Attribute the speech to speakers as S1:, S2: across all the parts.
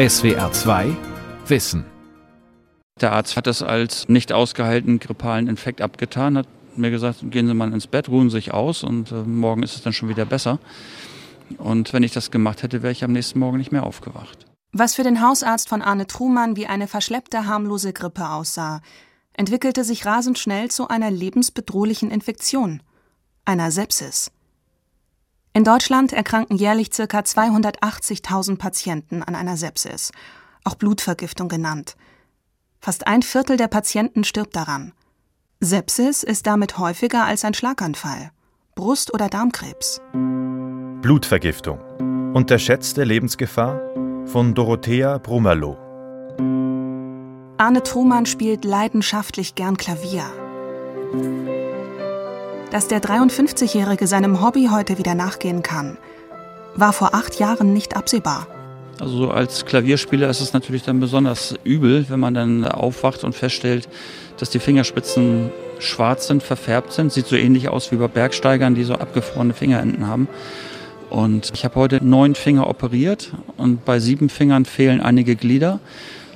S1: SWR 2 Wissen.
S2: Der Arzt hat das als nicht ausgehaltenen grippalen Infekt abgetan, hat mir gesagt, gehen Sie mal ins Bett, ruhen Sie sich aus und äh, morgen ist es dann schon wieder besser. Und wenn ich das gemacht hätte, wäre ich am nächsten Morgen nicht mehr aufgewacht.
S3: Was für den Hausarzt von Arne Trumann wie eine verschleppte, harmlose Grippe aussah, entwickelte sich rasend schnell zu einer lebensbedrohlichen Infektion, einer Sepsis. In Deutschland erkranken jährlich ca. 280.000 Patienten an einer Sepsis, auch Blutvergiftung genannt. Fast ein Viertel der Patienten stirbt daran. Sepsis ist damit häufiger als ein Schlaganfall, Brust- oder Darmkrebs.
S4: Blutvergiftung. Unterschätzte Lebensgefahr von Dorothea Brummerloh.
S3: Arne Trumann spielt leidenschaftlich gern Klavier. Dass der 53-Jährige seinem Hobby heute wieder nachgehen kann, war vor acht Jahren nicht absehbar.
S2: Also als Klavierspieler ist es natürlich dann besonders übel, wenn man dann aufwacht und feststellt, dass die Fingerspitzen schwarz sind, verfärbt sind. Sieht so ähnlich aus wie bei Bergsteigern, die so abgefrorene Fingerenden haben. Und ich habe heute neun Finger operiert und bei sieben Fingern fehlen einige Glieder,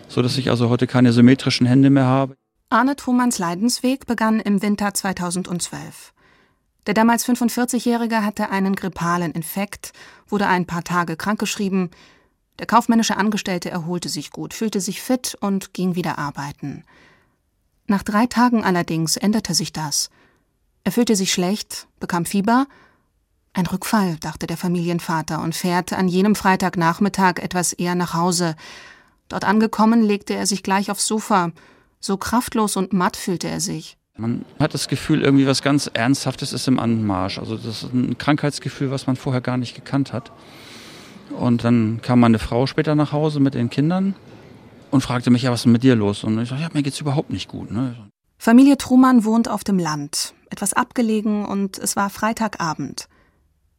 S2: sodass ich also heute keine symmetrischen Hände mehr habe.
S3: Arne Trumanns Leidensweg begann im Winter 2012. Der damals 45-Jährige hatte einen grippalen Infekt, wurde ein paar Tage krankgeschrieben. Der kaufmännische Angestellte erholte sich gut, fühlte sich fit und ging wieder arbeiten. Nach drei Tagen allerdings änderte sich das. Er fühlte sich schlecht, bekam Fieber. Ein Rückfall, dachte der Familienvater und fährt an jenem Freitagnachmittag etwas eher nach Hause. Dort angekommen legte er sich gleich aufs Sofa. So kraftlos und matt fühlte er sich.
S2: Man hat das Gefühl, irgendwie was ganz Ernsthaftes ist im Anmarsch. Also das ist ein Krankheitsgefühl, was man vorher gar nicht gekannt hat. Und dann kam meine Frau später nach Hause mit den Kindern und fragte mich, ja, was ist denn mit dir los? Und ich sagte, ja, mir geht's überhaupt nicht gut. Ne?
S3: Familie Trumann wohnt auf dem Land, etwas abgelegen und es war Freitagabend.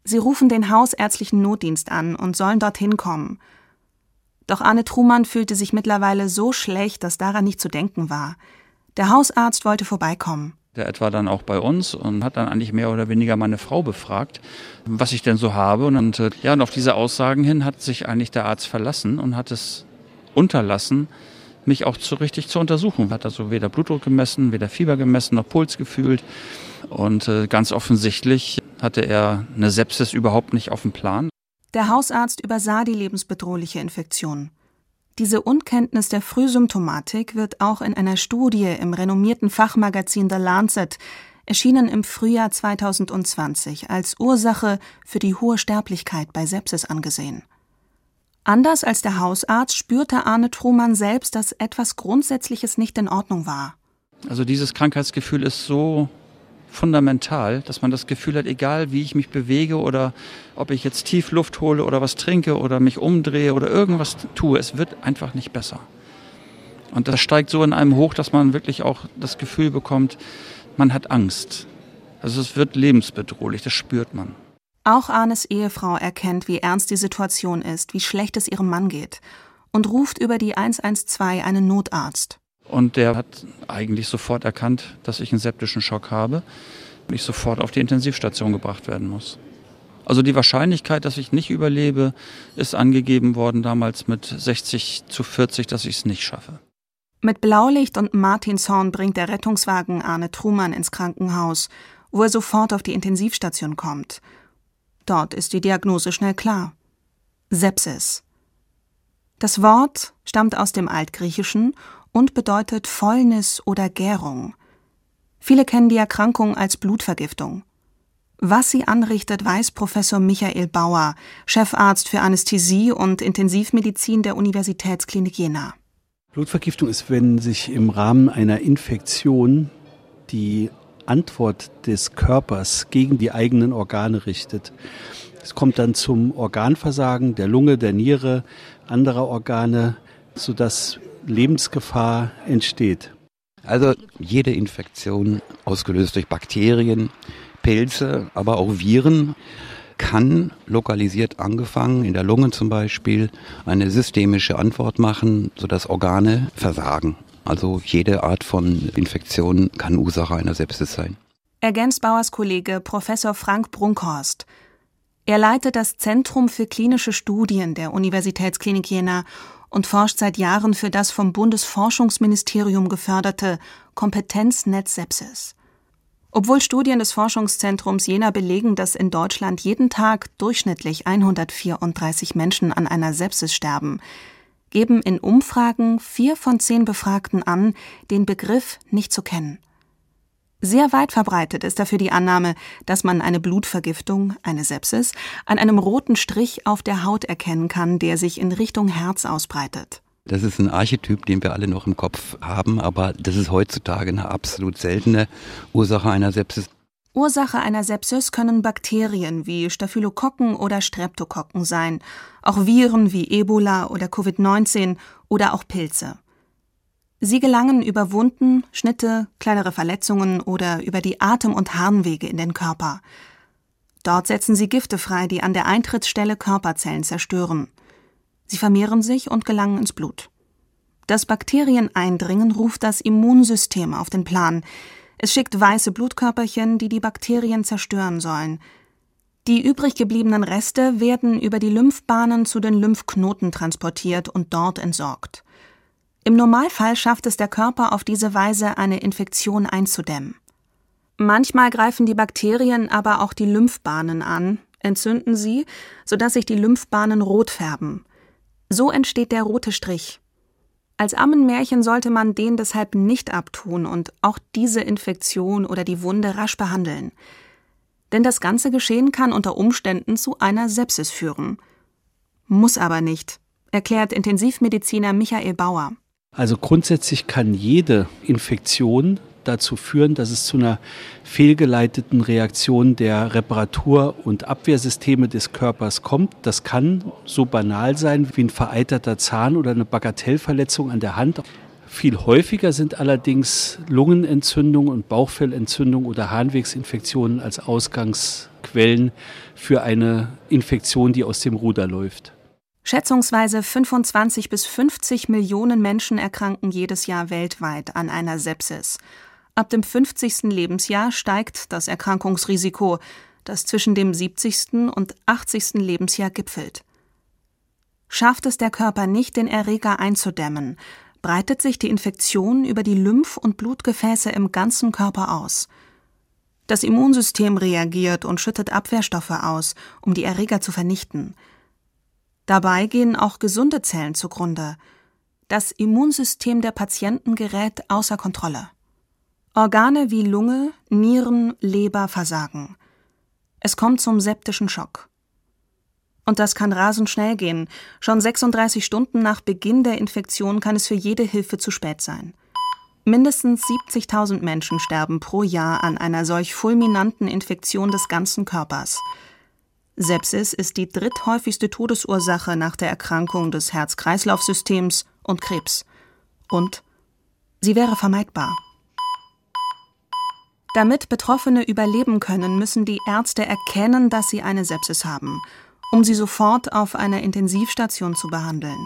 S3: Sie rufen den hausärztlichen Notdienst an und sollen dorthin kommen. Doch Arne Trumann fühlte sich mittlerweile so schlecht, dass daran nicht zu denken war. Der Hausarzt wollte vorbeikommen.
S2: Der etwa dann auch bei uns und hat dann eigentlich mehr oder weniger meine Frau befragt, was ich denn so habe. Und äh, ja, und auf diese Aussagen hin hat sich eigentlich der Arzt verlassen und hat es unterlassen, mich auch zu richtig zu untersuchen. Hat also weder Blutdruck gemessen, weder Fieber gemessen, noch Puls gefühlt. Und äh, ganz offensichtlich hatte er eine Sepsis überhaupt nicht auf dem Plan.
S3: Der Hausarzt übersah die lebensbedrohliche Infektion. Diese Unkenntnis der Frühsymptomatik wird auch in einer Studie im renommierten Fachmagazin The Lancet, erschienen im Frühjahr 2020, als Ursache für die hohe Sterblichkeit bei Sepsis angesehen. Anders als der Hausarzt spürte Arne Trumann selbst, dass etwas Grundsätzliches nicht in Ordnung war.
S2: Also dieses Krankheitsgefühl ist so fundamental, dass man das Gefühl hat, egal wie ich mich bewege oder ob ich jetzt tief Luft hole oder was trinke oder mich umdrehe oder irgendwas tue, es wird einfach nicht besser. Und das steigt so in einem hoch, dass man wirklich auch das Gefühl bekommt, man hat Angst. Also es wird lebensbedrohlich, das spürt man.
S3: Auch Arnes Ehefrau erkennt, wie ernst die Situation ist, wie schlecht es ihrem Mann geht und ruft über die 112 einen Notarzt.
S2: Und der hat eigentlich sofort erkannt, dass ich einen septischen Schock habe und ich sofort auf die Intensivstation gebracht werden muss. Also die Wahrscheinlichkeit, dass ich nicht überlebe, ist angegeben worden damals mit 60 zu 40, dass ich es nicht schaffe.
S3: Mit Blaulicht und Martinshorn bringt der Rettungswagen Arne Trumann ins Krankenhaus, wo er sofort auf die Intensivstation kommt. Dort ist die Diagnose schnell klar. Sepsis. Das Wort stammt aus dem Altgriechischen und bedeutet Fäulnis oder Gärung. Viele kennen die Erkrankung als Blutvergiftung. Was sie anrichtet, weiß Professor Michael Bauer, Chefarzt für Anästhesie und Intensivmedizin der Universitätsklinik Jena.
S5: Blutvergiftung ist, wenn sich im Rahmen einer Infektion die Antwort des Körpers gegen die eigenen Organe richtet. Es kommt dann zum Organversagen der Lunge, der Niere, anderer Organe, sodass Lebensgefahr entsteht?
S6: Also jede Infektion, ausgelöst durch Bakterien, Pilze, aber auch Viren, kann lokalisiert angefangen, in der Lunge zum Beispiel, eine systemische Antwort machen, sodass Organe versagen. Also jede Art von Infektion kann Ursache einer Sepsis sein.
S3: Ergänzt Bauers Kollege Professor Frank Brunkhorst. Er leitet das Zentrum für klinische Studien der Universitätsklinik Jena und forscht seit Jahren für das vom Bundesforschungsministerium geförderte Kompetenznetz Sepsis. Obwohl Studien des Forschungszentrums Jena belegen, dass in Deutschland jeden Tag durchschnittlich 134 Menschen an einer Sepsis sterben, geben in Umfragen vier von zehn Befragten an, den Begriff nicht zu kennen. Sehr weit verbreitet ist dafür die Annahme, dass man eine Blutvergiftung, eine Sepsis, an einem roten Strich auf der Haut erkennen kann, der sich in Richtung Herz ausbreitet.
S6: Das ist ein Archetyp, den wir alle noch im Kopf haben, aber das ist heutzutage eine absolut seltene Ursache einer Sepsis.
S3: Ursache einer Sepsis können Bakterien wie Staphylokokken oder Streptokokken sein, auch Viren wie Ebola oder Covid-19 oder auch Pilze. Sie gelangen über Wunden, Schnitte, kleinere Verletzungen oder über die Atem- und Harnwege in den Körper. Dort setzen sie Gifte frei, die an der Eintrittsstelle Körperzellen zerstören. Sie vermehren sich und gelangen ins Blut. Das Bakterieneindringen ruft das Immunsystem auf den Plan. Es schickt weiße Blutkörperchen, die die Bakterien zerstören sollen. Die übrig gebliebenen Reste werden über die Lymphbahnen zu den Lymphknoten transportiert und dort entsorgt. Im Normalfall schafft es der Körper auf diese Weise, eine Infektion einzudämmen. Manchmal greifen die Bakterien aber auch die Lymphbahnen an, entzünden sie, sodass sich die Lymphbahnen rot färben. So entsteht der rote Strich. Als Ammenmärchen sollte man den deshalb nicht abtun und auch diese Infektion oder die Wunde rasch behandeln. Denn das ganze Geschehen kann unter Umständen zu einer Sepsis führen. Muss aber nicht, erklärt Intensivmediziner Michael Bauer.
S5: Also grundsätzlich kann jede Infektion dazu führen, dass es zu einer fehlgeleiteten Reaktion der Reparatur- und Abwehrsysteme des Körpers kommt. Das kann so banal sein wie ein vereiterter Zahn oder eine Bagatellverletzung an der Hand. Viel häufiger sind allerdings Lungenentzündungen und Bauchfellentzündungen oder Harnwegsinfektionen als Ausgangsquellen für eine Infektion, die aus dem Ruder läuft.
S3: Schätzungsweise 25 bis 50 Millionen Menschen erkranken jedes Jahr weltweit an einer Sepsis. Ab dem 50. Lebensjahr steigt das Erkrankungsrisiko, das zwischen dem 70. und 80. Lebensjahr gipfelt. Schafft es der Körper nicht, den Erreger einzudämmen, breitet sich die Infektion über die Lymph- und Blutgefäße im ganzen Körper aus. Das Immunsystem reagiert und schüttet Abwehrstoffe aus, um die Erreger zu vernichten. Dabei gehen auch gesunde Zellen zugrunde. Das Immunsystem der Patienten gerät außer Kontrolle. Organe wie Lunge, Nieren, Leber versagen. Es kommt zum septischen Schock. Und das kann rasend schnell gehen. Schon 36 Stunden nach Beginn der Infektion kann es für jede Hilfe zu spät sein. Mindestens 70.000 Menschen sterben pro Jahr an einer solch fulminanten Infektion des ganzen Körpers. Sepsis ist die dritthäufigste Todesursache nach der Erkrankung des Herz-Kreislauf-Systems und Krebs. Und sie wäre vermeidbar. Damit Betroffene überleben können, müssen die Ärzte erkennen, dass sie eine Sepsis haben, um sie sofort auf einer Intensivstation zu behandeln.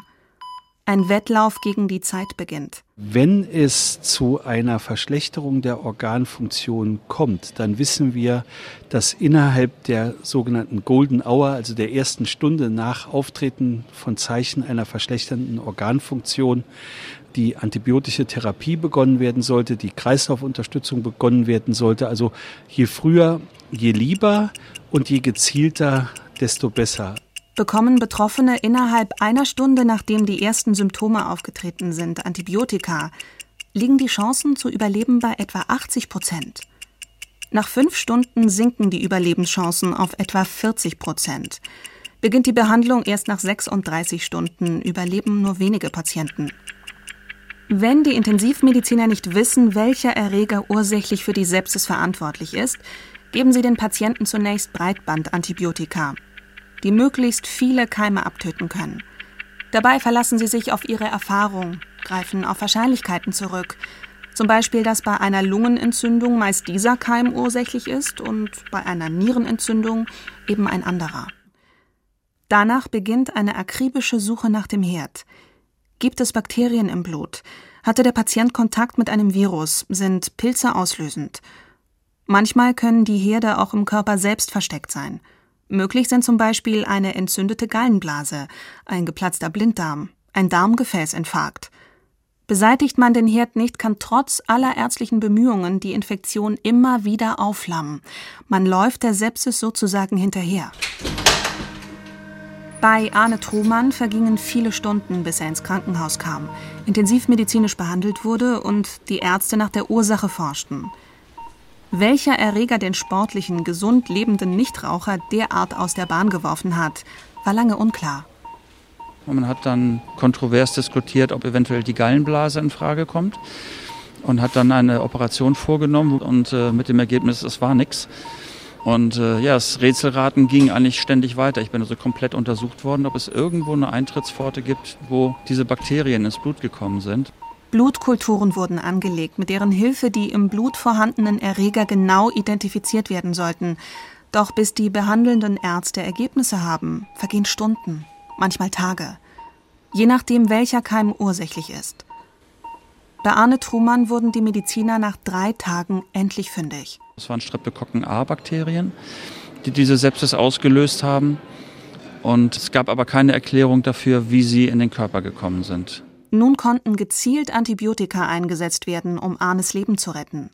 S3: Ein Wettlauf gegen die Zeit beginnt.
S5: Wenn es zu einer Verschlechterung der Organfunktion kommt, dann wissen wir, dass innerhalb der sogenannten Golden Hour, also der ersten Stunde nach Auftreten von Zeichen einer verschlechternden Organfunktion, die antibiotische Therapie begonnen werden sollte, die Kreislaufunterstützung begonnen werden sollte. Also je früher, je lieber und je gezielter, desto besser.
S3: Bekommen Betroffene innerhalb einer Stunde, nachdem die ersten Symptome aufgetreten sind, Antibiotika, liegen die Chancen zu überleben bei etwa 80 Prozent. Nach fünf Stunden sinken die Überlebenschancen auf etwa 40 Prozent. Beginnt die Behandlung erst nach 36 Stunden, überleben nur wenige Patienten. Wenn die Intensivmediziner nicht wissen, welcher Erreger ursächlich für die Sepsis verantwortlich ist, geben sie den Patienten zunächst Breitbandantibiotika, die möglichst viele Keime abtöten können. Dabei verlassen sie sich auf ihre Erfahrung, greifen auf Wahrscheinlichkeiten zurück. Zum Beispiel, dass bei einer Lungenentzündung meist dieser Keim ursächlich ist und bei einer Nierenentzündung eben ein anderer. Danach beginnt eine akribische Suche nach dem Herd. Gibt es Bakterien im Blut? Hatte der Patient Kontakt mit einem Virus? Sind Pilze auslösend? Manchmal können die Herde auch im Körper selbst versteckt sein. Möglich sind zum Beispiel eine entzündete Gallenblase, ein geplatzter Blinddarm, ein Darmgefäßinfarkt. Beseitigt man den Herd nicht, kann trotz aller ärztlichen Bemühungen die Infektion immer wieder aufflammen. Man läuft der Sepsis sozusagen hinterher. Bei Arne Trumann vergingen viele Stunden, bis er ins Krankenhaus kam, intensivmedizinisch behandelt wurde und die Ärzte nach der Ursache forschten. Welcher Erreger den sportlichen, gesund lebenden Nichtraucher derart aus der Bahn geworfen hat, war lange unklar.
S2: Man hat dann kontrovers diskutiert, ob eventuell die Gallenblase in Frage kommt und hat dann eine Operation vorgenommen und äh, mit dem Ergebnis, es war nichts. Und äh, ja, das Rätselraten ging eigentlich ständig weiter. Ich bin also komplett untersucht worden, ob es irgendwo eine Eintrittspforte gibt, wo diese Bakterien ins Blut gekommen sind.
S3: Blutkulturen wurden angelegt, mit deren Hilfe die im Blut vorhandenen Erreger genau identifiziert werden sollten. Doch bis die behandelnden Ärzte Ergebnisse haben, vergehen Stunden, manchmal Tage, je nachdem welcher Keim ursächlich ist. Bei Arne Trumann wurden die Mediziner nach drei Tagen endlich fündig.
S2: Es waren Streptokokken A-Bakterien, die diese Sepsis ausgelöst haben. Und es gab aber keine Erklärung dafür, wie sie in den Körper gekommen sind.
S3: Nun konnten gezielt Antibiotika eingesetzt werden, um Arnes Leben zu retten.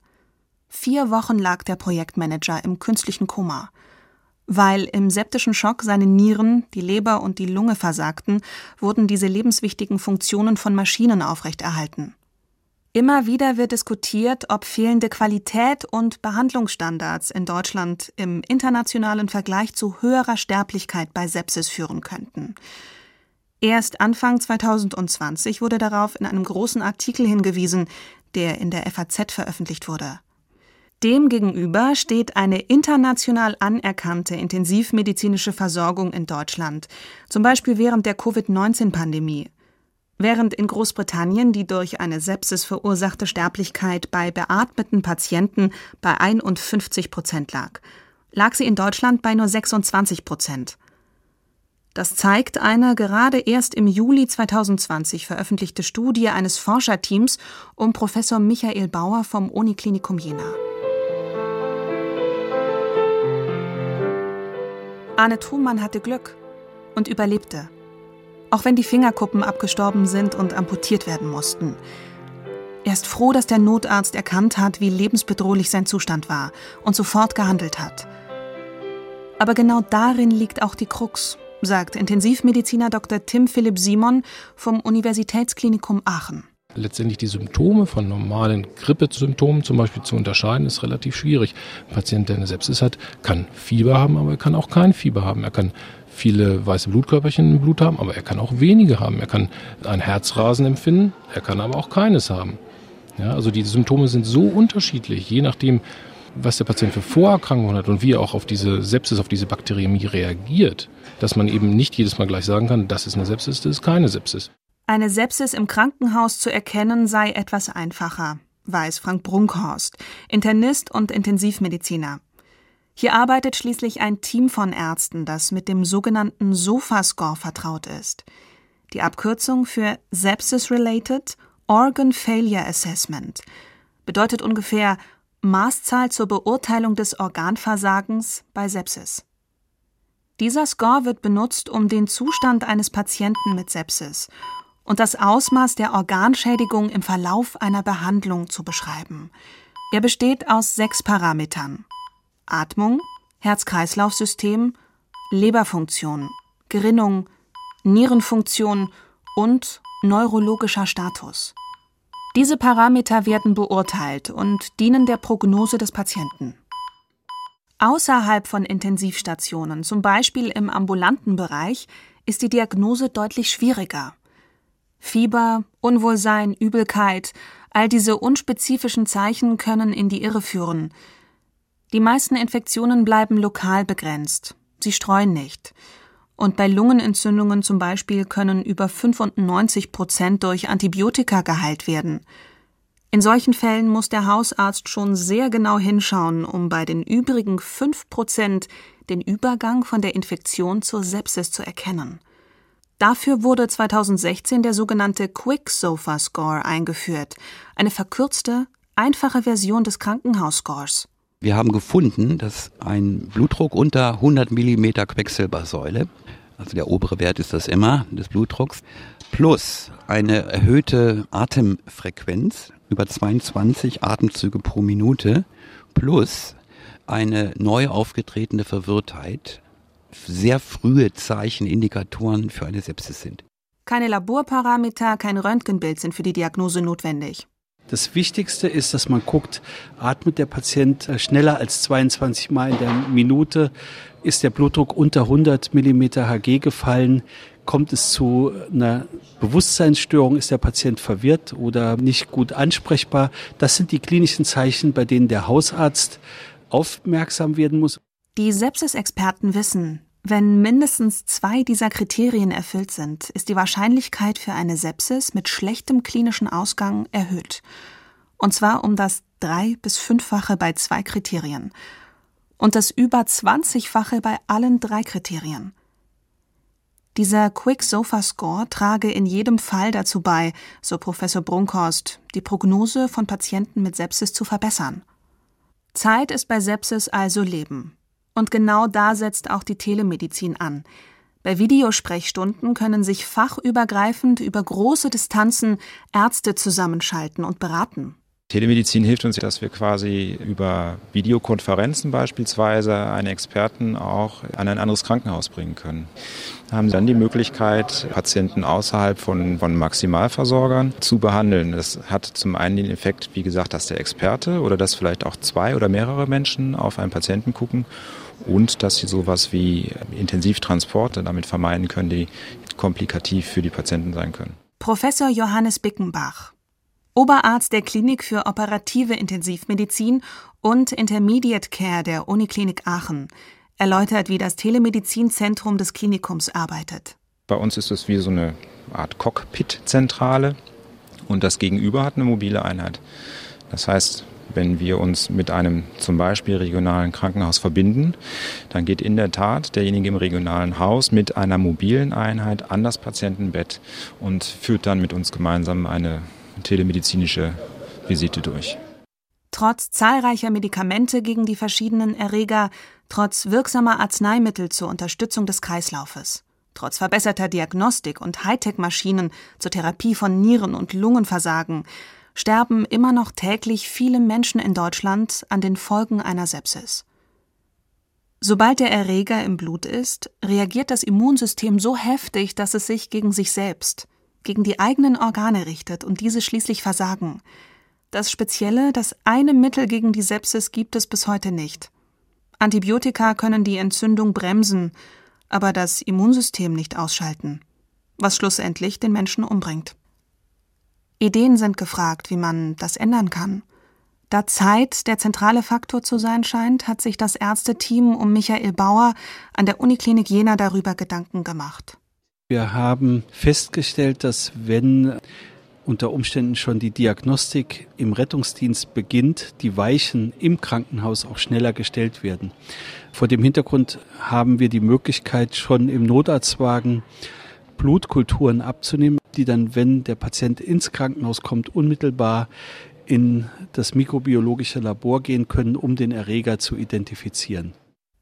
S3: Vier Wochen lag der Projektmanager im künstlichen Koma. Weil im septischen Schock seine Nieren, die Leber und die Lunge versagten, wurden diese lebenswichtigen Funktionen von Maschinen aufrechterhalten. Immer wieder wird diskutiert, ob fehlende Qualität und Behandlungsstandards in Deutschland im internationalen Vergleich zu höherer Sterblichkeit bei Sepsis führen könnten. Erst Anfang 2020 wurde darauf in einem großen Artikel hingewiesen, der in der FAZ veröffentlicht wurde. Demgegenüber steht eine international anerkannte intensivmedizinische Versorgung in Deutschland, zum Beispiel während der Covid-19-Pandemie Während in Großbritannien die durch eine Sepsis verursachte Sterblichkeit bei beatmeten Patienten bei 51 Prozent lag, lag sie in Deutschland bei nur 26 Prozent. Das zeigt eine gerade erst im Juli 2020 veröffentlichte Studie eines Forscherteams um Professor Michael Bauer vom Uniklinikum Jena. Arne Trumann hatte Glück und überlebte auch wenn die Fingerkuppen abgestorben sind und amputiert werden mussten. Er ist froh, dass der Notarzt erkannt hat, wie lebensbedrohlich sein Zustand war und sofort gehandelt hat. Aber genau darin liegt auch die Krux, sagt Intensivmediziner Dr. Tim Philipp Simon vom Universitätsklinikum Aachen.
S7: Letztendlich die Symptome von normalen Grippesymptomen zum Beispiel zu unterscheiden, ist relativ schwierig. Ein Patient, der eine Sepsis hat, kann Fieber haben, aber er kann auch kein Fieber haben. Er kann viele weiße Blutkörperchen im Blut haben, aber er kann auch wenige haben. Er kann ein Herzrasen empfinden, er kann aber auch keines haben. Ja, also die Symptome sind so unterschiedlich, je nachdem, was der Patient für Vorerkrankungen hat und wie er auch auf diese Sepsis, auf diese Bakteriämie reagiert, dass man eben nicht jedes Mal gleich sagen kann, das ist eine Sepsis, das ist keine Sepsis.
S3: Eine Sepsis im Krankenhaus zu erkennen sei etwas einfacher, weiß Frank Brunkhorst, Internist und Intensivmediziner. Hier arbeitet schließlich ein Team von Ärzten, das mit dem sogenannten SOFA-Score vertraut ist. Die Abkürzung für Sepsis-Related Organ Failure Assessment bedeutet ungefähr Maßzahl zur Beurteilung des Organversagens bei Sepsis. Dieser Score wird benutzt, um den Zustand eines Patienten mit Sepsis und das Ausmaß der Organschädigung im Verlauf einer Behandlung zu beschreiben. Er besteht aus sechs Parametern. Atmung, Herz-Kreislauf-System, Leberfunktion, Gerinnung, Nierenfunktion und neurologischer Status. Diese Parameter werden beurteilt und dienen der Prognose des Patienten. Außerhalb von Intensivstationen, zum Beispiel im ambulanten Bereich, ist die Diagnose deutlich schwieriger. Fieber, Unwohlsein, Übelkeit, all diese unspezifischen Zeichen können in die Irre führen, die meisten Infektionen bleiben lokal begrenzt. Sie streuen nicht. Und bei Lungenentzündungen zum Beispiel können über 95 Prozent durch Antibiotika geheilt werden. In solchen Fällen muss der Hausarzt schon sehr genau hinschauen, um bei den übrigen 5 Prozent den Übergang von der Infektion zur Sepsis zu erkennen. Dafür wurde 2016 der sogenannte Quick Sofa Score eingeführt, eine verkürzte, einfache Version des Krankenhausscores.
S6: Wir haben gefunden, dass ein Blutdruck unter 100 mm Quecksilbersäule also der obere Wert ist das immer, des Blutdrucks, plus eine erhöhte Atemfrequenz über 22 Atemzüge pro Minute, plus eine neu aufgetretene Verwirrtheit, sehr frühe Zeichen, Indikatoren für eine Sepsis sind.
S3: Keine Laborparameter, kein Röntgenbild sind für die Diagnose notwendig.
S5: Das Wichtigste ist, dass man guckt, atmet der Patient äh, schneller als 22 Mal in der Minute, ist der Blutdruck unter 100 mm Hg gefallen, kommt es zu einer Bewusstseinsstörung, ist der Patient verwirrt oder nicht gut ansprechbar. Das sind die klinischen Zeichen, bei denen der Hausarzt aufmerksam werden muss.
S3: Die Sepsis-Experten wissen, wenn mindestens zwei dieser Kriterien erfüllt sind, ist die Wahrscheinlichkeit für eine Sepsis mit schlechtem klinischen Ausgang erhöht. Und zwar um das drei- bis fünffache bei zwei Kriterien und das über 20-fache bei allen drei Kriterien. Dieser Quick Sofa Score trage in jedem Fall dazu bei, so Professor Brunkhorst, die Prognose von Patienten mit Sepsis zu verbessern. Zeit ist bei Sepsis also Leben. Und genau da setzt auch die Telemedizin an. Bei Videosprechstunden können sich fachübergreifend über große Distanzen Ärzte zusammenschalten und beraten.
S8: Telemedizin hilft uns, dass wir quasi über Videokonferenzen beispielsweise einen Experten auch an ein anderes Krankenhaus bringen können. Wir haben dann die Möglichkeit, Patienten außerhalb von, von Maximalversorgern zu behandeln. Das hat zum einen den Effekt, wie gesagt, dass der Experte oder dass vielleicht auch zwei oder mehrere Menschen auf einen Patienten gucken und dass sie sowas wie Intensivtransporte damit vermeiden können, die komplikativ für die Patienten sein können.
S3: Professor Johannes Bickenbach, Oberarzt der Klinik für operative Intensivmedizin und Intermediate Care der Uniklinik Aachen, erläutert, wie das Telemedizinzentrum des Klinikums arbeitet.
S8: Bei uns ist es wie so eine Art Cockpit-Zentrale und das Gegenüber hat eine mobile Einheit. Das heißt, wenn wir uns mit einem zum Beispiel regionalen Krankenhaus verbinden, dann geht in der Tat derjenige im regionalen Haus mit einer mobilen Einheit an das Patientenbett und führt dann mit uns gemeinsam eine telemedizinische Visite durch.
S3: Trotz zahlreicher Medikamente gegen die verschiedenen Erreger, trotz wirksamer Arzneimittel zur Unterstützung des Kreislaufes, trotz verbesserter Diagnostik und Hightech-Maschinen zur Therapie von Nieren- und Lungenversagen, sterben immer noch täglich viele Menschen in Deutschland an den Folgen einer Sepsis. Sobald der Erreger im Blut ist, reagiert das Immunsystem so heftig, dass es sich gegen sich selbst, gegen die eigenen Organe richtet und diese schließlich versagen. Das Spezielle, das eine Mittel gegen die Sepsis gibt es bis heute nicht. Antibiotika können die Entzündung bremsen, aber das Immunsystem nicht ausschalten, was schlussendlich den Menschen umbringt. Ideen sind gefragt, wie man das ändern kann. Da Zeit der zentrale Faktor zu sein scheint, hat sich das Ärzteteam um Michael Bauer an der Uniklinik Jena darüber Gedanken gemacht.
S5: Wir haben festgestellt, dass wenn unter Umständen schon die Diagnostik im Rettungsdienst beginnt, die Weichen im Krankenhaus auch schneller gestellt werden. Vor dem Hintergrund haben wir die Möglichkeit, schon im Notarztwagen Blutkulturen abzunehmen, die dann, wenn der Patient ins Krankenhaus kommt, unmittelbar in das mikrobiologische Labor gehen können, um den Erreger zu identifizieren.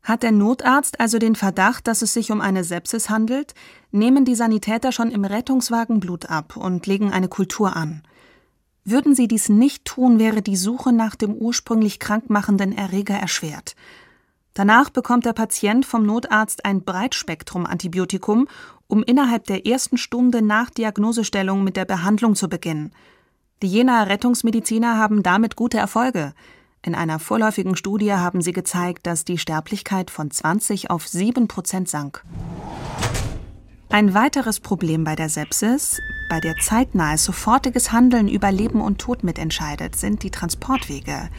S3: Hat der Notarzt also den Verdacht, dass es sich um eine Sepsis handelt, nehmen die Sanitäter schon im Rettungswagen Blut ab und legen eine Kultur an. Würden sie dies nicht tun, wäre die Suche nach dem ursprünglich krankmachenden Erreger erschwert. Danach bekommt der Patient vom Notarzt ein Breitspektrum-Antibiotikum, um innerhalb der ersten Stunde nach Diagnosestellung mit der Behandlung zu beginnen. Die Jenaer Rettungsmediziner haben damit gute Erfolge. In einer vorläufigen Studie haben sie gezeigt, dass die Sterblichkeit von 20 auf 7 Prozent sank. Ein weiteres Problem bei der Sepsis, bei der zeitnahe sofortiges Handeln über Leben und Tod mitentscheidet, sind die Transportwege.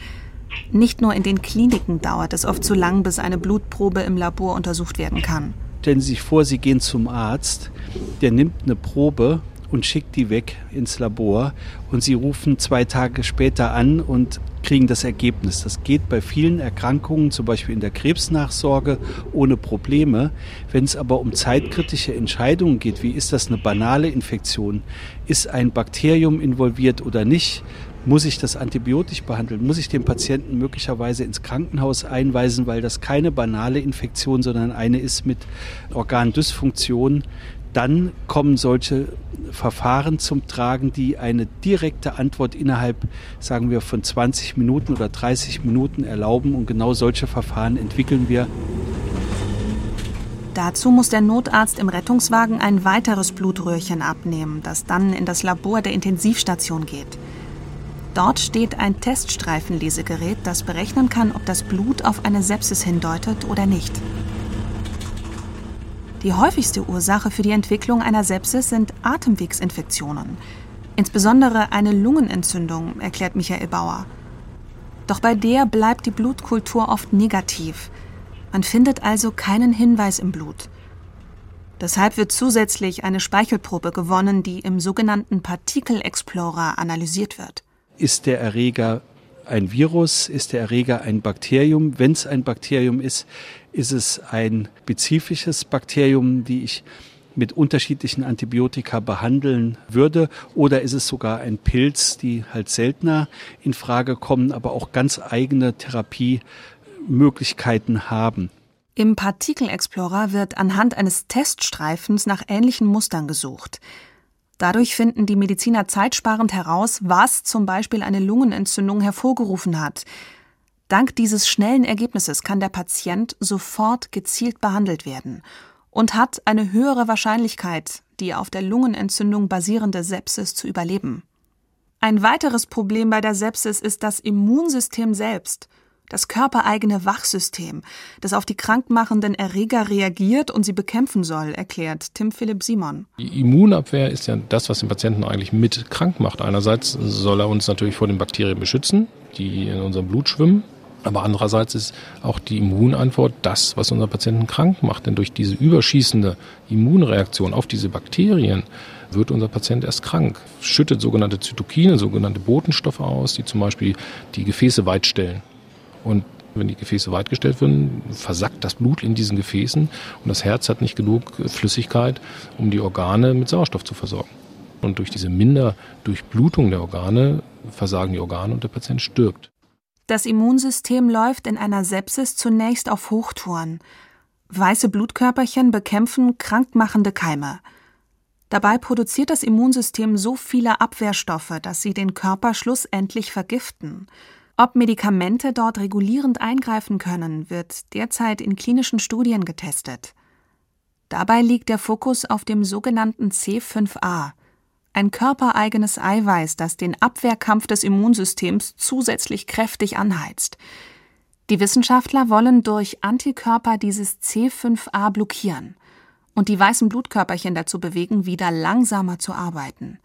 S3: Nicht nur in den Kliniken dauert es oft zu lang, bis eine Blutprobe im Labor untersucht werden kann.
S5: Stellen Sie sich vor, Sie gehen zum Arzt, der nimmt eine Probe und schickt die weg ins Labor und Sie rufen zwei Tage später an und kriegen das Ergebnis. Das geht bei vielen Erkrankungen, zum Beispiel in der Krebsnachsorge, ohne Probleme. Wenn es aber um zeitkritische Entscheidungen geht, wie ist das eine banale Infektion? Ist ein Bakterium involviert oder nicht? Muss ich das antibiotisch behandeln? Muss ich den Patienten möglicherweise ins Krankenhaus einweisen, weil das keine banale Infektion, sondern eine ist mit Organdysfunktion? Dann kommen solche Verfahren zum Tragen, die eine direkte Antwort innerhalb, sagen wir, von 20 Minuten oder 30 Minuten erlauben. Und genau solche Verfahren entwickeln wir.
S3: Dazu muss der Notarzt im Rettungswagen ein weiteres Blutröhrchen abnehmen, das dann in das Labor der Intensivstation geht. Dort steht ein Teststreifenlesegerät, das berechnen kann, ob das Blut auf eine Sepsis hindeutet oder nicht. Die häufigste Ursache für die Entwicklung einer Sepsis sind Atemwegsinfektionen, insbesondere eine Lungenentzündung, erklärt Michael Bauer. Doch bei der bleibt die Blutkultur oft negativ. Man findet also keinen Hinweis im Blut. Deshalb wird zusätzlich eine Speichelprobe gewonnen, die im sogenannten Partikel Explorer analysiert wird.
S5: Ist der Erreger ein Virus? Ist der Erreger ein Bakterium? Wenn es ein Bakterium ist, ist es ein spezifisches Bakterium, die ich mit unterschiedlichen Antibiotika behandeln würde oder ist es sogar ein Pilz, die halt seltener in Frage kommen, aber auch ganz eigene Therapiemöglichkeiten haben.
S3: Im Partikel Explorer wird anhand eines Teststreifens nach ähnlichen Mustern gesucht. Dadurch finden die Mediziner zeitsparend heraus, was zum Beispiel eine Lungenentzündung hervorgerufen hat. Dank dieses schnellen Ergebnisses kann der Patient sofort gezielt behandelt werden und hat eine höhere Wahrscheinlichkeit, die auf der Lungenentzündung basierende Sepsis zu überleben. Ein weiteres Problem bei der Sepsis ist das Immunsystem selbst das körpereigene Wachsystem, das auf die krankmachenden Erreger reagiert und sie bekämpfen soll, erklärt Tim Philipp Simon.
S7: Die Immunabwehr ist ja das, was den Patienten eigentlich mit krank macht. Einerseits soll er uns natürlich vor den Bakterien beschützen, die in unserem Blut schwimmen. Aber andererseits ist auch die Immunantwort das, was unseren Patienten krank macht. Denn durch diese überschießende Immunreaktion auf diese Bakterien wird unser Patient erst krank, schüttet sogenannte Zytokine, sogenannte Botenstoffe aus, die zum Beispiel die Gefäße weitstellen. Und wenn die Gefäße weitgestellt werden, versackt das Blut in diesen Gefäßen und das Herz hat nicht genug Flüssigkeit, um die Organe mit Sauerstoff zu versorgen. Und durch diese Minderdurchblutung der Organe versagen die Organe und der Patient stirbt.
S3: Das Immunsystem läuft in einer Sepsis zunächst auf Hochtouren. Weiße Blutkörperchen bekämpfen krankmachende Keime. Dabei produziert das Immunsystem so viele Abwehrstoffe, dass sie den Körper schlussendlich vergiften. Ob Medikamente dort regulierend eingreifen können, wird derzeit in klinischen Studien getestet. Dabei liegt der Fokus auf dem sogenannten C5a, ein körpereigenes Eiweiß, das den Abwehrkampf des Immunsystems zusätzlich kräftig anheizt. Die Wissenschaftler wollen durch Antikörper dieses C5a blockieren und die weißen Blutkörperchen dazu bewegen, wieder langsamer zu arbeiten.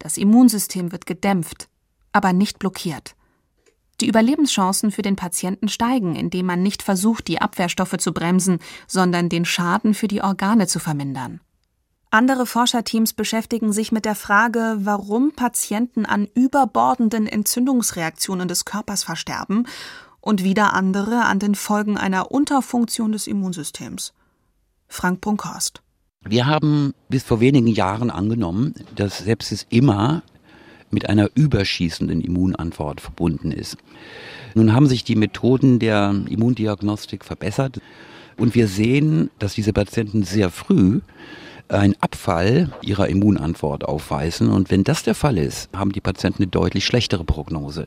S3: Das Immunsystem wird gedämpft, aber nicht blockiert. Die Überlebenschancen für den Patienten steigen, indem man nicht versucht, die Abwehrstoffe zu bremsen, sondern den Schaden für die Organe zu vermindern. Andere Forscherteams beschäftigen sich mit der Frage, warum Patienten an überbordenden Entzündungsreaktionen des Körpers versterben und wieder andere an den Folgen einer Unterfunktion des Immunsystems. Frank Brunkhorst.
S6: Wir haben bis vor wenigen Jahren angenommen, dass Sepsis immer mit einer überschießenden Immunantwort verbunden ist. Nun haben sich die Methoden der Immundiagnostik verbessert und wir sehen, dass diese Patienten sehr früh einen Abfall ihrer Immunantwort aufweisen. Und wenn das der Fall ist, haben die Patienten eine deutlich schlechtere Prognose.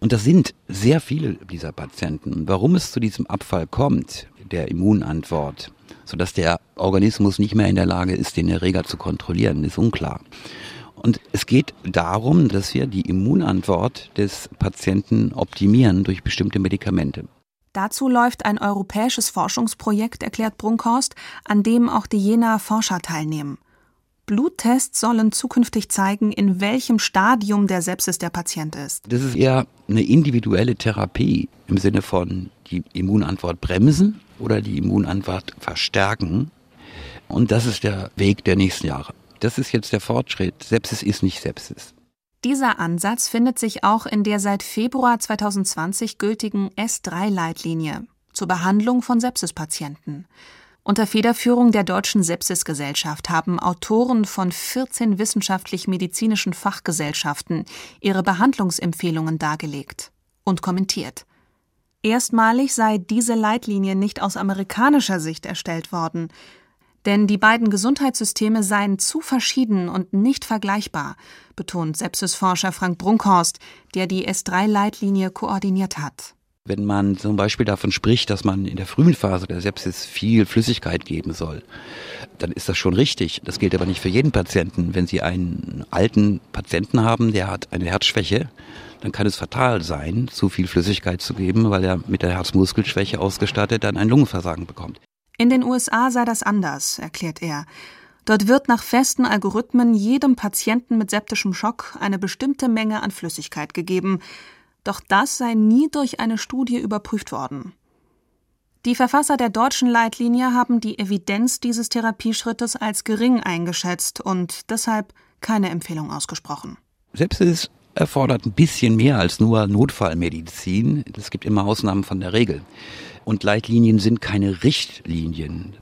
S6: Und das sind sehr viele dieser Patienten. Warum es zu diesem Abfall kommt, der Immunantwort, sodass der Organismus nicht mehr in der Lage ist, den Erreger zu kontrollieren, ist unklar. Und es geht darum, dass wir die Immunantwort des Patienten optimieren durch bestimmte Medikamente.
S3: Dazu läuft ein europäisches Forschungsprojekt, erklärt Brunkhorst, an dem auch die Jena Forscher teilnehmen. Bluttests sollen zukünftig zeigen, in welchem Stadium der Sepsis der Patient ist.
S6: Das ist eher eine individuelle Therapie im Sinne von die Immunantwort bremsen oder die Immunantwort verstärken. Und das ist der Weg der nächsten Jahre. Das ist jetzt der Fortschritt. Sepsis ist nicht Sepsis.
S3: Dieser Ansatz findet sich auch in der seit Februar 2020 gültigen S3-Leitlinie zur Behandlung von Sepsispatienten. Unter Federführung der Deutschen Sepsisgesellschaft haben Autoren von 14 wissenschaftlich-medizinischen Fachgesellschaften ihre Behandlungsempfehlungen dargelegt und kommentiert. Erstmalig sei diese Leitlinie nicht aus amerikanischer Sicht erstellt worden, denn die beiden Gesundheitssysteme seien zu verschieden und nicht vergleichbar, betont Sepsisforscher Frank Brunkhorst, der die S3-Leitlinie koordiniert hat.
S6: Wenn man zum Beispiel davon spricht, dass man in der frühen Phase der Sepsis viel Flüssigkeit geben soll, dann ist das schon richtig. Das gilt aber nicht für jeden Patienten. Wenn Sie einen alten Patienten haben, der hat eine Herzschwäche, dann kann es fatal sein, zu viel Flüssigkeit zu geben, weil er mit der Herzmuskelschwäche ausgestattet dann ein Lungenversagen bekommt.
S3: In den USA sei das anders, erklärt er. Dort wird nach festen Algorithmen jedem Patienten mit septischem Schock eine bestimmte Menge an Flüssigkeit gegeben, doch das sei nie durch eine Studie überprüft worden. Die Verfasser der deutschen Leitlinie haben die Evidenz dieses Therapieschrittes als gering eingeschätzt und deshalb keine Empfehlung ausgesprochen.
S6: Sepsis erfordert ein bisschen mehr als nur Notfallmedizin. Es gibt immer Ausnahmen von der Regel. Und Leitlinien sind keine Richtlinien.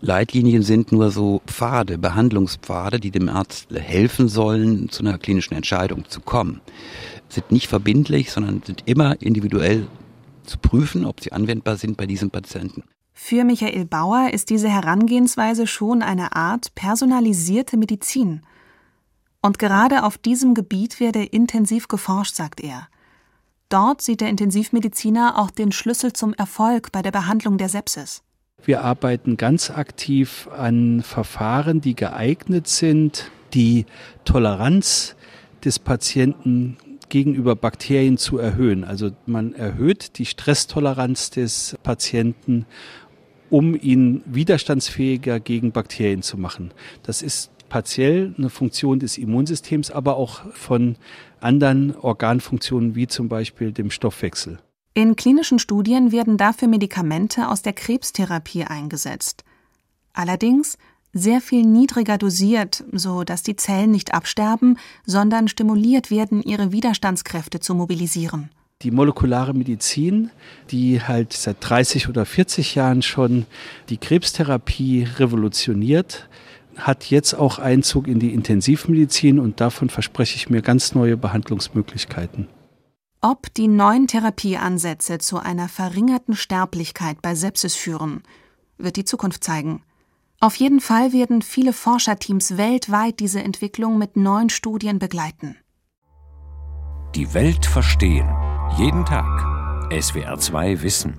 S6: Leitlinien sind nur so Pfade, Behandlungspfade, die dem Arzt helfen sollen, zu einer klinischen Entscheidung zu kommen sind nicht verbindlich, sondern sind immer individuell zu prüfen, ob sie anwendbar sind bei diesem Patienten.
S3: Für Michael Bauer ist diese Herangehensweise schon eine Art personalisierte Medizin. Und gerade auf diesem Gebiet werde intensiv geforscht, sagt er. Dort sieht der Intensivmediziner auch den Schlüssel zum Erfolg bei der Behandlung der Sepsis.
S5: Wir arbeiten ganz aktiv an Verfahren, die geeignet sind, die Toleranz des Patienten gegenüber Bakterien zu erhöhen. Also man erhöht die Stresstoleranz des Patienten, um ihn widerstandsfähiger gegen Bakterien zu machen. Das ist partiell eine Funktion des Immunsystems, aber auch von anderen Organfunktionen wie zum Beispiel dem Stoffwechsel.
S3: In klinischen Studien werden dafür Medikamente aus der Krebstherapie eingesetzt. Allerdings sehr viel niedriger dosiert, so dass die Zellen nicht absterben, sondern stimuliert werden, ihre Widerstandskräfte zu mobilisieren.
S5: Die molekulare Medizin, die halt seit 30 oder 40 Jahren schon die Krebstherapie revolutioniert, hat jetzt auch Einzug in die Intensivmedizin und davon verspreche ich mir ganz neue Behandlungsmöglichkeiten.
S3: Ob die neuen Therapieansätze zu einer verringerten Sterblichkeit bei Sepsis führen, wird die Zukunft zeigen. Auf jeden Fall werden viele Forscherteams weltweit diese Entwicklung mit neuen Studien begleiten.
S1: Die Welt verstehen. Jeden Tag. SWR2 Wissen.